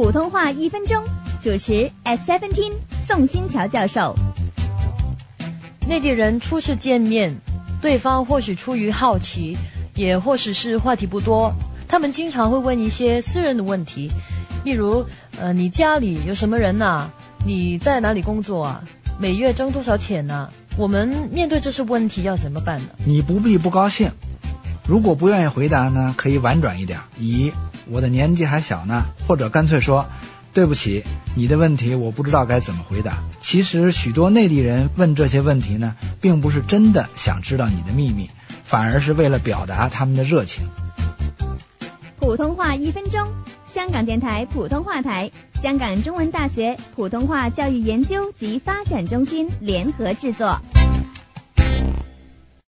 普通话一分钟，主持 S Seventeen 宋新桥教授。内地人初次见面，对方或许出于好奇，也或许是话题不多，他们经常会问一些私人的问题，例如，呃，你家里有什么人呐？你在哪里工作啊？每月挣多少钱呢？我们面对这些问题要怎么办呢？你不必不高兴，如果不愿意回答呢，可以婉转一点，以我的年纪还小呢，或者干脆说，对不起，你的问题我不知道该怎么回答。其实许多内地人问这些问题呢，并不是真的想知道你的秘密，反而是为了表达他们的热情。普通话一分钟，香港电台普通话台、香港中文大学普通话教育研究及发展中心联合制作。